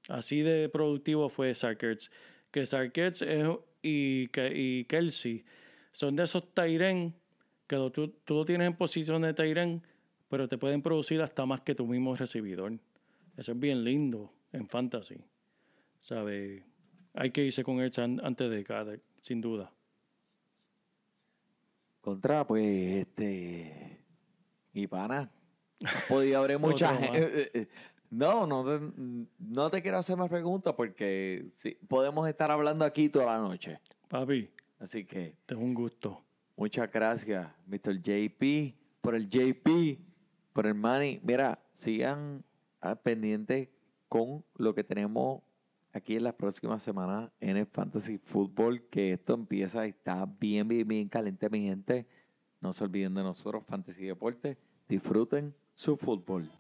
Así de productivo fue Zach Ertz. que Sarkets es- y, y Kelsey son de esos Tyren que lo- tú, tú lo tienes en posición de Tyren, pero te pueden producir hasta más que tu mismo recibidor. Eso es bien lindo en fantasy. ¿Sabes? Hay que irse con an- antes de Goddard, sin duda. Contra, pues, este. Y pana. Podía haber <laughs> mucha Otro más. gente. No, no te, no te quiero hacer más preguntas porque sí, podemos estar hablando aquí toda la noche. Papi, Así que te es un gusto. muchas gracias, Mr. JP, por el JP, por el Money. Mira, sigan ah, pendientes con lo que tenemos aquí en las próximas semanas en el Fantasy Football, que esto empieza y está bien, bien, bien caliente, mi gente. No se olviden de nosotros, Fantasy Deporte. Disfruten su fútbol.